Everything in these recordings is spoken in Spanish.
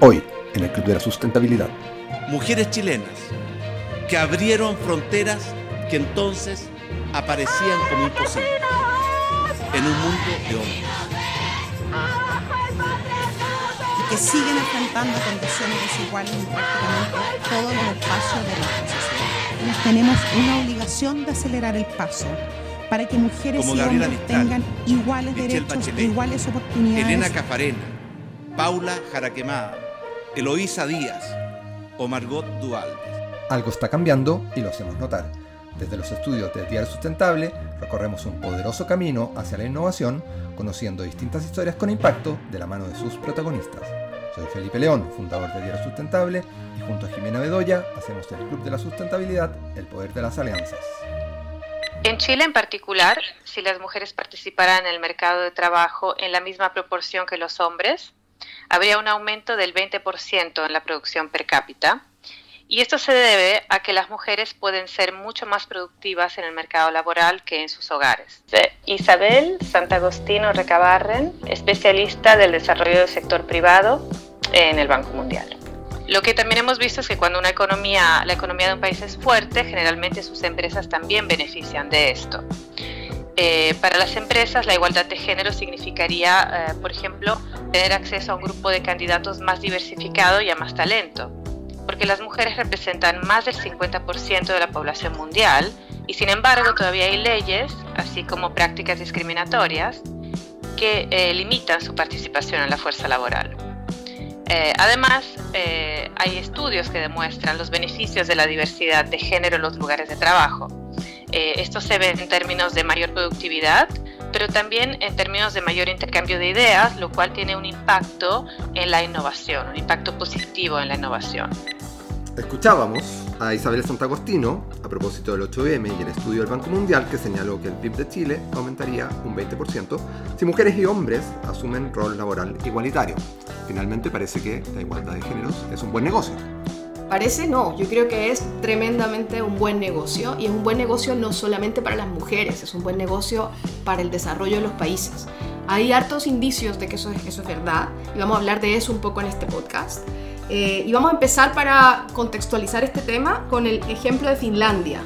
Hoy, en el Club de la Sustentabilidad. Mujeres chilenas que abrieron fronteras que entonces aparecían como imposibles en un mundo de hombres. Y que siguen enfrentando condiciones desiguales en prácticamente todos los espacios de nuestra sociedad. Tenemos una obligación de acelerar el paso para que mujeres Como y Gabriela hombres Mistral, tengan iguales Michelle derechos, Bachelet, iguales oportunidades. Elena Cafarena, Paula Jaraquemada, Eloísa Díaz o Margot Dual. Algo está cambiando y lo hacemos notar. Desde los estudios del Diario Sustentable recorremos un poderoso camino hacia la innovación, conociendo distintas historias con impacto de la mano de sus protagonistas. Soy Felipe León, fundador de Diario Sustentable, y junto a Jimena Bedoya hacemos del Club de la Sustentabilidad el poder de las alianzas. En Chile en particular, si las mujeres participaran en el mercado de trabajo en la misma proporción que los hombres, habría un aumento del 20% en la producción per cápita. Y esto se debe a que las mujeres pueden ser mucho más productivas en el mercado laboral que en sus hogares. Isabel Santagostino Recabarren, especialista del desarrollo del sector privado en el Banco Mundial. Lo que también hemos visto es que cuando una economía, la economía de un país es fuerte, generalmente sus empresas también benefician de esto. Eh, para las empresas, la igualdad de género significaría, eh, por ejemplo, tener acceso a un grupo de candidatos más diversificado y a más talento, porque las mujeres representan más del 50% de la población mundial y sin embargo todavía hay leyes, así como prácticas discriminatorias, que eh, limitan su participación en la fuerza laboral. Además, hay estudios que demuestran los beneficios de la diversidad de género en los lugares de trabajo. Eh, esto se ve en términos de mayor productividad, pero también en términos de mayor intercambio de ideas, lo cual tiene un impacto en la innovación, un impacto positivo en la innovación. Escuchábamos a Isabel Santagostino a propósito del 8M y el estudio del Banco Mundial que señaló que el PIB de Chile aumentaría un 20% si mujeres y hombres asumen rol laboral igualitario. Finalmente parece que la igualdad de géneros es un buen negocio. Parece no, yo creo que es tremendamente un buen negocio y es un buen negocio no solamente para las mujeres, es un buen negocio para el desarrollo de los países. Hay hartos indicios de que eso es, eso es verdad y vamos a hablar de eso un poco en este podcast. Eh, y vamos a empezar para contextualizar este tema con el ejemplo de Finlandia.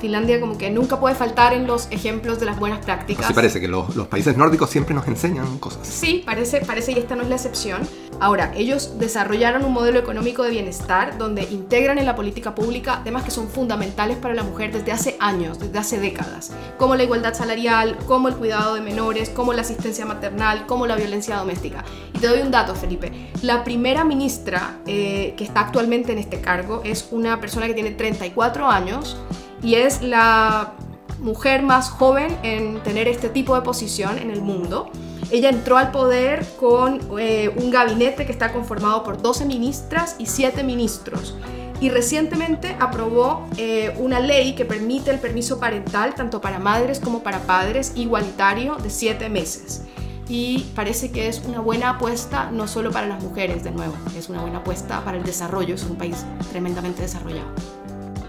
Finlandia como que nunca puede faltar en los ejemplos de las buenas prácticas. Así parece que los, los países nórdicos siempre nos enseñan cosas. Sí, parece, parece y esta no es la excepción. Ahora, ellos desarrollaron un modelo económico de bienestar donde integran en la política pública temas que son fundamentales para la mujer desde hace años, desde hace décadas, como la igualdad salarial, como el cuidado de menores, como la asistencia maternal, como la violencia doméstica. Y te doy un dato, Felipe. La primera ministra eh, que está actualmente en este cargo es una persona que tiene 34 años y es la mujer más joven en tener este tipo de posición en el mundo. Ella entró al poder con eh, un gabinete que está conformado por 12 ministras y 7 ministros. Y recientemente aprobó eh, una ley que permite el permiso parental tanto para madres como para padres igualitario de 7 meses. Y parece que es una buena apuesta no solo para las mujeres, de nuevo, es una buena apuesta para el desarrollo, es un país tremendamente desarrollado.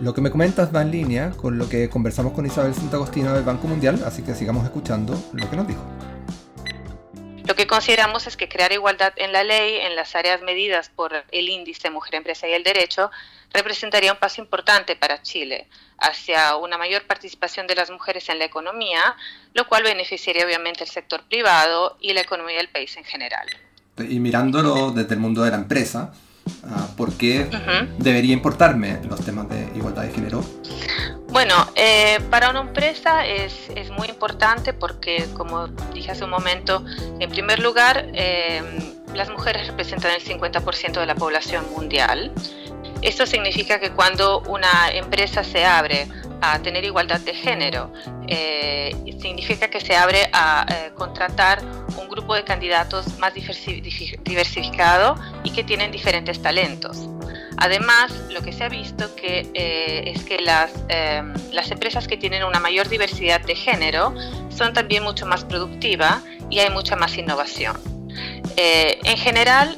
Lo que me comentas va en línea con lo que conversamos con Isabel Santagostino del Banco Mundial, así que sigamos escuchando lo que nos dijo. Consideramos es que crear igualdad en la ley, en las áreas medidas por el índice Mujer, Empresa y el Derecho, representaría un paso importante para Chile hacia una mayor participación de las mujeres en la economía, lo cual beneficiaría obviamente el sector privado y la economía del país en general. Y mirándolo desde el mundo de la empresa, uh, ¿por qué uh-huh. debería importarme los temas de igualdad de género? Bueno, eh, para una empresa es, es, muy importante porque, como dije hace un momento, en primer lugar, eh, las mujeres representan el 50% de la población mundial. Esto significa que cuando una empresa se abre a tener igualdad de género, eh, significa que se abre a contratar un grupo de candidatos más diversificado y que tienen diferentes talentos. Además, lo que se ha visto que, eh, es que las, eh, las empresas que tienen una mayor diversidad de género son también mucho más productivas y hay mucha más innovación. Eh, en general,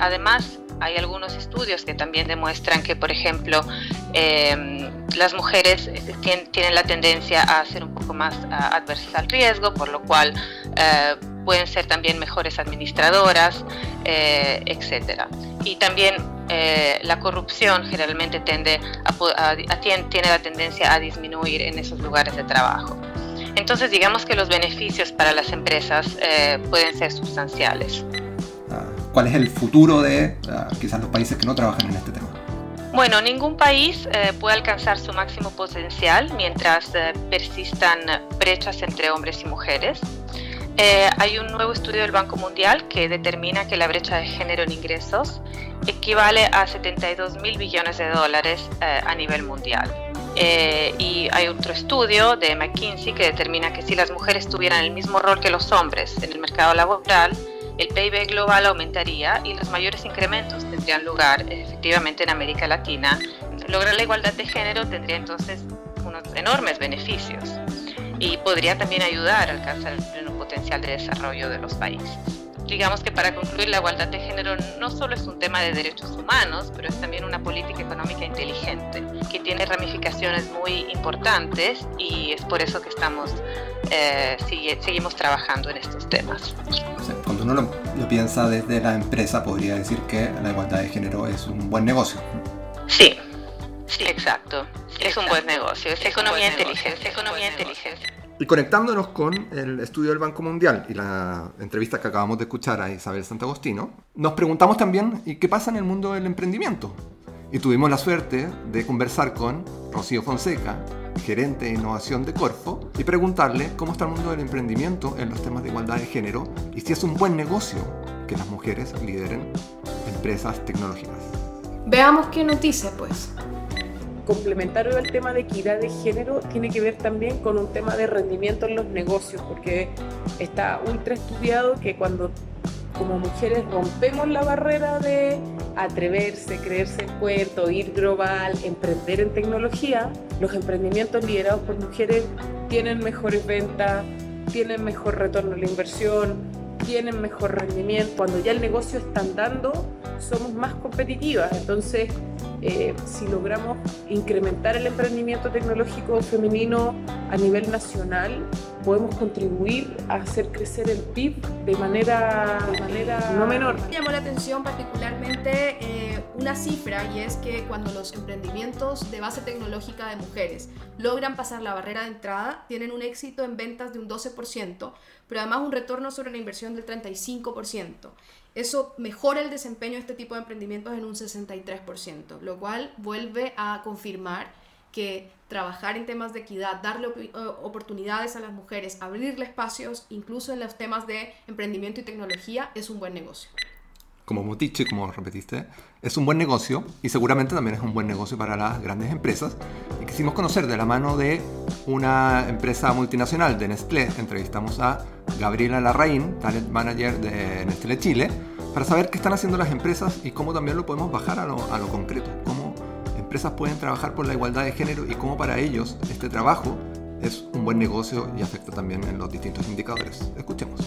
además, hay algunos estudios que también demuestran que, por ejemplo, las mujeres tienen, la tendencia a ser un poco más adversas al riesgo, por lo cual pueden ser también mejores administradoras, eh, etcétera. Y también eh, la corrupción generalmente tiende a, tiene la tendencia a disminuir en esos lugares de trabajo. Entonces, digamos que los beneficios para las empresas eh, pueden ser sustanciales. Ah, ¿Cuál es el futuro de ah, quizás los países que no trabajan en este tema? Bueno, ningún país eh, puede alcanzar su máximo potencial mientras persistan brechas entre hombres y mujeres. Eh, hay un nuevo estudio del Banco Mundial que determina que la brecha de género en ingresos equivale a 72 mil billones de dólares eh, a nivel mundial. Eh, y hay otro estudio de McKinsey que determina que si las mujeres tuvieran el mismo rol que los hombres en el mercado laboral, el PIB global aumentaría y los mayores incrementos tendrían lugar efectivamente en América Latina. Lograr la igualdad de género tendría entonces unos enormes beneficios y podría también ayudar a alcanzar el pleno potencial de desarrollo de los países. Digamos que para concluir, la igualdad de género no solo es un tema de derechos humanos, pero es también una política económica inteligente que tiene ramificaciones muy importantes y es por eso que estamos eh, seguimos trabajando en estos temas. Cuando uno lo, lo piensa desde la empresa, podría decir que la igualdad de género es un buen negocio. Sí, sí, exacto. Es un buen negocio, es, economía inteligente, economía inteligente. Y conectándonos con el estudio del Banco Mundial y la entrevista que acabamos de escuchar a Isabel Santagostino, nos preguntamos también ¿y qué pasa en el mundo del emprendimiento? Y tuvimos la suerte de conversar con Rocío Fonseca, gerente de innovación de Corfo, y preguntarle cómo está el mundo del emprendimiento en los temas de igualdad de género y si es un buen negocio que las mujeres lideren empresas tecnológicas. Veamos qué noticia, pues complementario al tema de equidad de género tiene que ver también con un tema de rendimiento en los negocios, porque está ultra estudiado que cuando como mujeres rompemos la barrera de atreverse, creerse en puerto, ir global, emprender en tecnología, los emprendimientos liderados por mujeres tienen mejores ventas, tienen mejor retorno a la inversión, tienen mejor rendimiento. Cuando ya el negocio está andando, somos más competitivas. Entonces, eh, si logramos incrementar el emprendimiento tecnológico femenino a nivel nacional, podemos contribuir a hacer crecer el PIB de manera, de manera no menor. Me llamó la atención particularmente eh, una cifra y es que cuando los emprendimientos de base tecnológica de mujeres logran pasar la barrera de entrada, tienen un éxito en ventas de un 12%, pero además un retorno sobre la inversión del 35%. Eso mejora el desempeño de este tipo de emprendimientos en un 63%, lo cual vuelve a confirmar que trabajar en temas de equidad, darle eh, oportunidades a las mujeres, abrirle espacios, incluso en los temas de emprendimiento y tecnología, es un buen negocio. Como hemos dicho y como repetiste, es un buen negocio y seguramente también es un buen negocio para las grandes empresas. Y quisimos conocer de la mano de una empresa multinacional de Nestlé, entrevistamos a Gabriela Larraín, Talent Manager de Nestlé Chile, para saber qué están haciendo las empresas y cómo también lo podemos bajar a lo, a concreto, cómo empresas pueden trabajar por la igualdad de género y cómo para ellos este trabajo es un buen negocio y afecta también en los distintos indicadores. Escuchemos.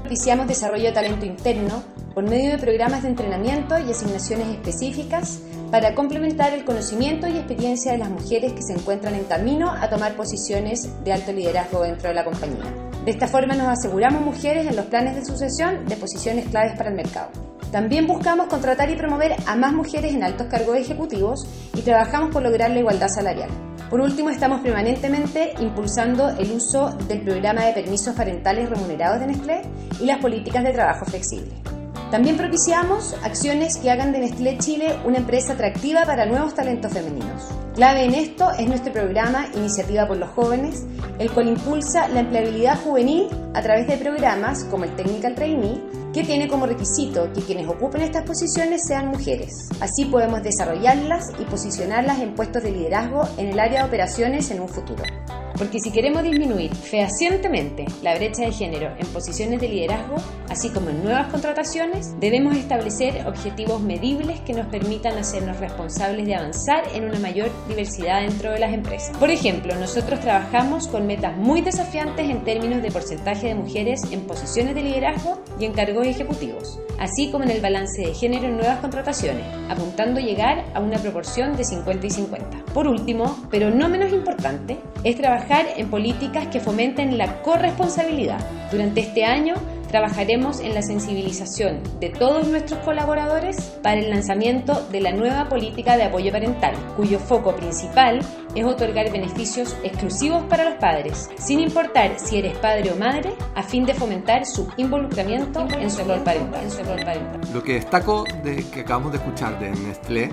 Propiciamos desarrollo de talento interno por medio de programas de entrenamiento y asignaciones específicas para complementar el conocimiento y experiencia de las mujeres que se encuentran en camino a tomar posiciones de alto liderazgo dentro de la compañía. De esta forma nos aseguramos mujeres en los planes de sucesión de posiciones claves para el mercado. También buscamos contratar y promover a más mujeres en altos cargos ejecutivos y trabajamos por lograr la igualdad salarial. Por último, estamos permanentemente impulsando el uso del programa de permisos parentales remunerados de Nestlé y las políticas de trabajo flexible. También propiciamos acciones que hagan de Nestlé Chile una empresa atractiva para nuevos talentos femeninos. Clave en esto es nuestro programa Iniciativa por los Jóvenes, el cual impulsa la empleabilidad juvenil a través de programas como el Technical Trainee, que tiene como requisito que quienes ocupen estas posiciones sean mujeres. Así podemos desarrollarlas y posicionarlas en puestos de liderazgo en el área de operaciones en un futuro. Porque si queremos disminuir fehacientemente la brecha de género en posiciones de liderazgo, así como en nuevas contrataciones, debemos establecer objetivos medibles que nos permitan hacernos responsables de avanzar en una mayor diversidad dentro de las empresas. Por ejemplo, nosotros trabajamos con metas muy desafiantes en términos de porcentaje de mujeres en posiciones de liderazgo y en cargos ejecutivos, así como en el balance de género en nuevas contrataciones, apuntando llegar a una proporción de 50 y 50. Por último, pero no menos importante, es trabajar en políticas que fomenten la corresponsabilidad. Durante este año trabajaremos en la sensibilización de todos nuestros colaboradores para el lanzamiento de la nueva política de apoyo parental, cuyo foco principal es otorgar beneficios exclusivos para los padres, sin importar si eres padre o madre, a fin de fomentar su involucramiento en su rol parental. Lo que destaco de que acabamos de escuchar de Nestlé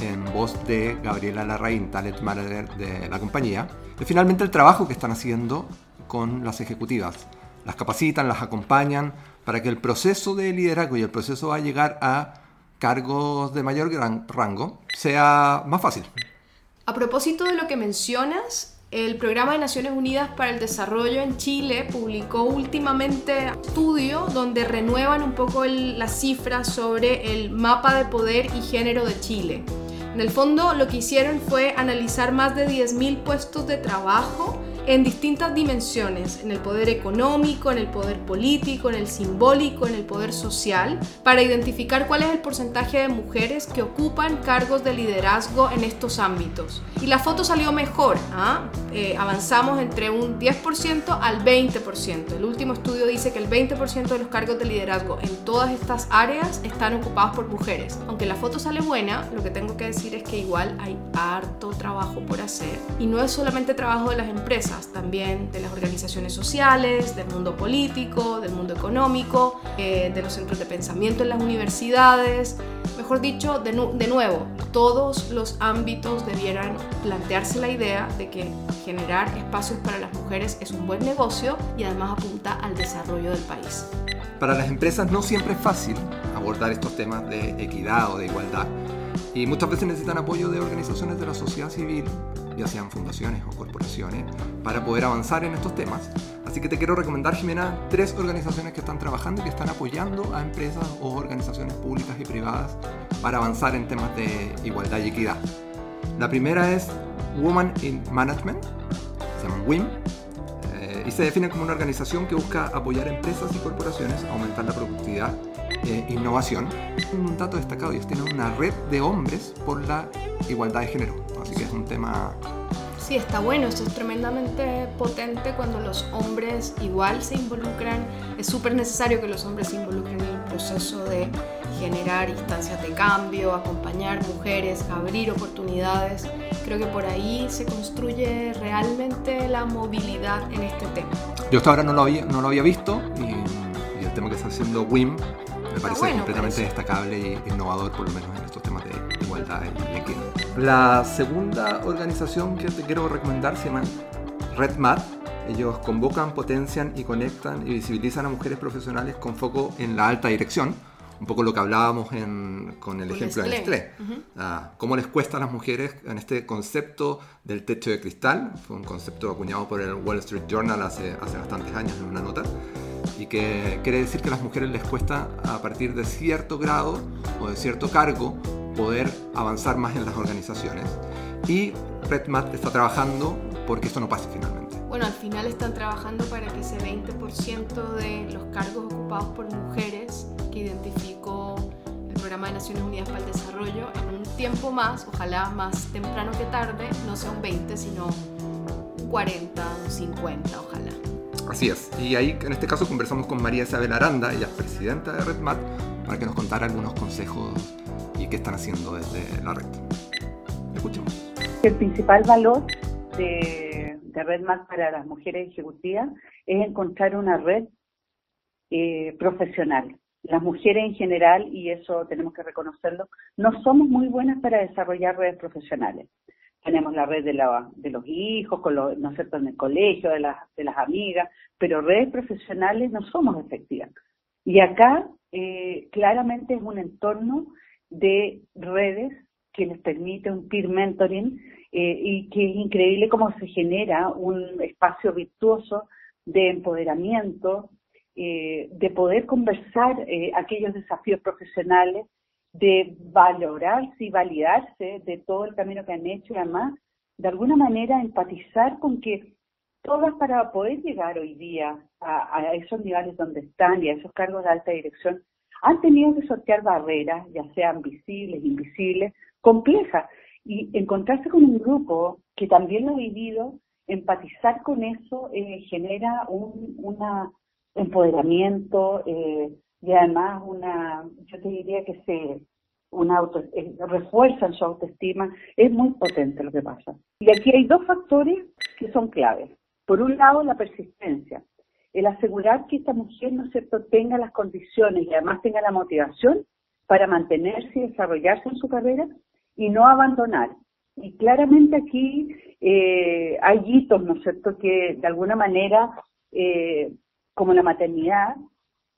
en voz de Gabriela Larraín, talent manager de la compañía, es finalmente el trabajo que están haciendo con las ejecutivas. Las capacitan, las acompañan para que el proceso de liderazgo y el proceso a llegar a cargos de mayor gran rango sea más fácil. A propósito de lo que mencionas, el Programa de Naciones Unidas para el Desarrollo en Chile publicó últimamente un estudio donde renuevan un poco las cifras sobre el mapa de poder y género de Chile. En el fondo lo que hicieron fue analizar más de 10.000 puestos de trabajo en distintas dimensiones, en el poder económico, en el poder político, en el simbólico, en el poder social, para identificar cuál es el porcentaje de mujeres que ocupan cargos de liderazgo en estos ámbitos. Y la foto salió mejor, ¿ah? eh, avanzamos entre un 10% al 20%. El último estudio dice que el 20% de los cargos de liderazgo en todas estas áreas están ocupados por mujeres. Aunque la foto sale buena, lo que tengo que decir es que igual hay harto trabajo por hacer. Y no es solamente trabajo de las empresas, también de las organizaciones sociales, del mundo político, del mundo económico, eh, de los centros de pensamiento en las universidades. Mejor dicho, de, de nuevo, todos los ámbitos debieran plantearse la idea de que generar espacios para las mujeres es un buen negocio y además apunta al desarrollo del país. Para las empresas no siempre es fácil abordar estos temas de equidad o de igualdad y muchas veces necesitan apoyo de organizaciones de la sociedad civil, ya sean fundaciones o corporaciones, para poder avanzar en estos temas. Así que te quiero recomendar, Jimena, tres organizaciones que están trabajando y que están apoyando a empresas o organizaciones públicas y privadas para avanzar en temas de igualdad y equidad. La primera es Woman in Management, se llama WIM, eh, y se define como una organización que busca apoyar empresas y corporaciones a aumentar la productividad e innovación. Un dato destacado y es tener una red de hombres por la igualdad de género. Así que es un tema Sí, está bueno, esto es tremendamente potente cuando los hombres igual se involucran. Es súper necesario que los hombres se involucren en el proceso de generar instancias de cambio, acompañar mujeres, abrir oportunidades. Creo que por ahí se construye realmente la movilidad en este tema. Yo hasta ahora no lo había, no lo había visto y, el tema que está haciendo WIM me parece completamente destacable e innovador, por lo menos en estos temas de igualdad y equidad. La segunda organización que te quiero recomendar se llama RedMat. Ellos convocan, potencian y conectan y visibilizan a mujeres profesionales con foco en la alta dirección. Un poco lo que hablábamos con el ejemplo del estrés. Ah, cómo les cuesta a las mujeres en este concepto del techo de cristal. Fue un concepto acuñado por el Wall Street Journal hace, hace bastantes años en una nota y que quiere decir que a las mujeres les cuesta a partir de cierto grado o de cierto cargo poder avanzar más en las organizaciones. Y RedMat está trabajando porque esto no pase finalmente. Bueno, al final están trabajando para que ese 20% de los cargos ocupados por mujeres que identificó el Programa de Naciones Unidas para el Desarrollo en un tiempo más, ojalá más temprano que tarde, no sea un 20, sino un 40, un 50, ojalá. Así es. Y ahí, en este caso, conversamos con María Isabel Aranda, ella es presidenta de RedMat, para que nos contara algunos consejos y qué están haciendo desde la red. Escuchemos. El principal valor de, de RedMat para las mujeres ejecutivas es encontrar una red eh, profesional. Las mujeres en general, y eso tenemos que reconocerlo, no somos muy buenas para desarrollar redes profesionales tenemos la red de, la, de los hijos, con los, ¿no es en el colegio, de las, de las amigas, pero redes profesionales no somos efectivas. Y acá eh, claramente es un entorno de redes que les permite un peer mentoring eh, y que es increíble cómo se genera un espacio virtuoso de empoderamiento, eh, de poder conversar aquellos desafíos profesionales de valorarse y validarse de todo el camino que han hecho y además, de alguna manera, empatizar con que todas para poder llegar hoy día a, esos niveles donde están y a esos cargos de alta dirección, han tenido que sortear barreras, ya sean visibles, invisibles, complejas, y encontrarse con un grupo que también lo ha vivido, empatizar con eso eh, genera un, una, empoderamiento eh, y además una, yo te diría que se una auto, eh, refuerzan su autoestima, es muy potente lo que pasa. Y aquí hay dos factores que son claves. Por un lado, la persistencia, el asegurar que esta mujer, ¿no es tenga las condiciones y además tenga la motivación para mantenerse y desarrollarse en su carrera y no abandonar. Y claramente aquí eh, hay hitos, ¿no es cierto?, que de alguna manera, eh, como la maternidad,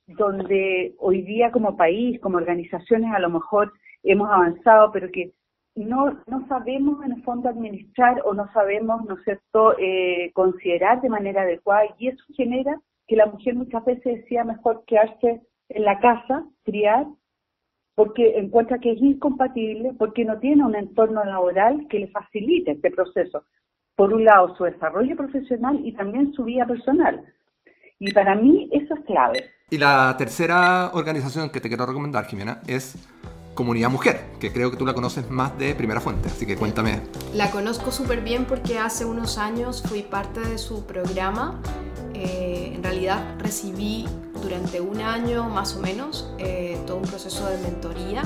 donde hoy día como país, como organizaciones, a lo mejor hemos avanzado, pero que no, no sabemos en el fondo administrar o no sabemos, ¿no es cierto?, eh, considerar de manera adecuada y eso genera que la mujer muchas veces decía mejor quedarse en la casa, criar, porque encuentra que es incompatible, porque no tiene un entorno laboral que le facilite este proceso. Por un lado, su desarrollo profesional y también su vida personal. Y para mí eso es clave. Y la tercera organización que te quiero recomendar, Jimena, es Comunidad Mujer, que creo que tú la conoces más de primera fuente, así que cuéntame. La conozco súper bien porque hace unos años fui parte de su programa. Eh, en realidad recibí durante un año más o menos eh, todo un proceso de mentoría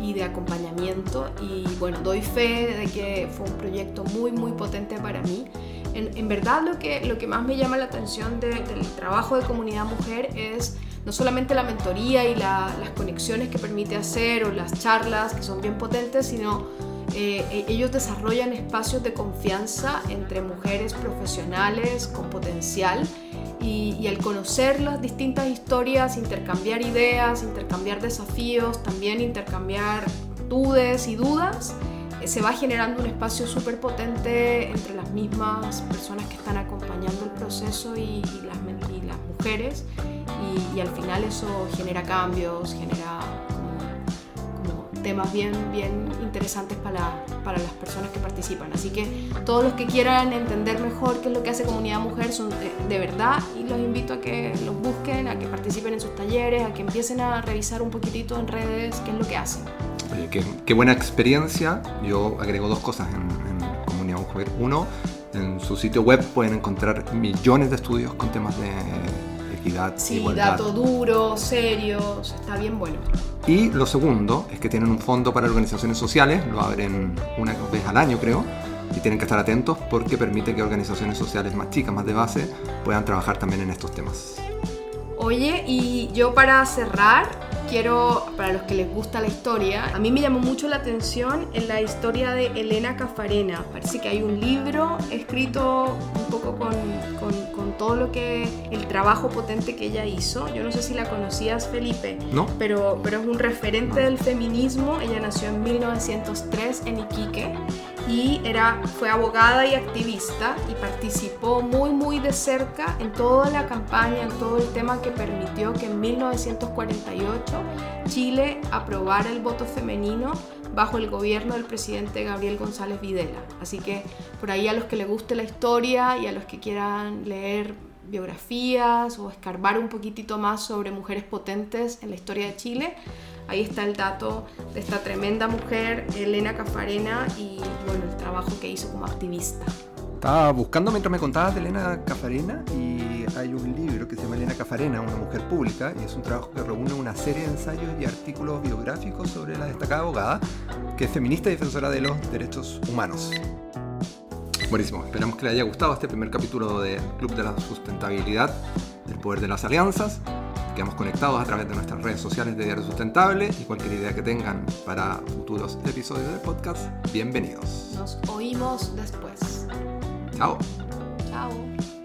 y de acompañamiento y bueno, doy fe de que fue un proyecto muy muy potente para mí. En, en verdad lo que, lo que más me llama la atención del trabajo de comunidad mujer es no solamente la mentoría y las conexiones que permite hacer o las charlas que son bien potentes, sino eh, e, ellos desarrollan espacios de confianza entre mujeres profesionales con potencial y, y, al conocer las distintas historias, intercambiar ideas, intercambiar desafíos, también intercambiar dudas y dudas, se va generando un espacio súper potente entre las mismas personas que están acompañando el proceso y, las, mujeres y, al final eso genera cambios, genera temas bien, bien interesantes para, para, las personas que participan. Así que todos los que quieran entender mejor qué es lo que hace Comunidad Mujer son de, verdad y los invito a que los busquen, a que participen en sus talleres, a que empiecen a revisar un poquitito en redes qué es lo que hacen. Oye, qué, buena experiencia. Yo agrego dos cosas en, en Comunidad Mujer. Uno, en su sitio web pueden encontrar millones de estudios con temas de equidad. Sí, igualdad. dato duro, serio, está bien bueno. Y lo segundo es que tienen un fondo para organizaciones sociales, lo abren una vez al año creo, y tienen que estar atentos porque permite que organizaciones sociales más chicas, más de base, puedan trabajar también en estos temas. Oye, y yo para cerrar, quiero, para los que les gusta la historia, a mí me llamó mucho la atención en la historia de Elena Cafarena. Parece que hay un libro escrito un poco con, con, todo lo que, el trabajo potente que ella hizo. Yo no sé si la conocías, Felipe, ¿No? pero, pero es un referente del feminismo. Ella nació en 1903 en Iquique y era, fue abogada y activista y participó muy muy de cerca en toda la campaña, en todo el tema que permitió que en 1948 Chile aprobara el voto femenino bajo el gobierno del presidente Gabriel González Videla. Así que por ahí a los que les guste la historia y a los que quieran leer biografías o escarbar un poquitito más sobre mujeres potentes en la historia de Chile, Ahí está el dato de esta tremenda mujer, Elena Cafarena, y bueno, el trabajo que hizo como activista. Estaba buscando mientras me contabas de Elena Cafarena y hay un libro que se llama Elena Cafarena, una mujer pública, y es un trabajo que reúne una serie de ensayos y artículos biográficos sobre la destacada abogada, que es feminista y defensora de los derechos humanos. Buenísimo, esperamos que le haya gustado este primer capítulo del Club de la Sustentabilidad, del Poder de las Alianzas. Quedamos conectados a través de nuestras redes sociales de Diario Sustentable y cualquier idea que tengan para futuros episodios del podcast, bienvenidos. Nos oímos después. Ciao. Ciao.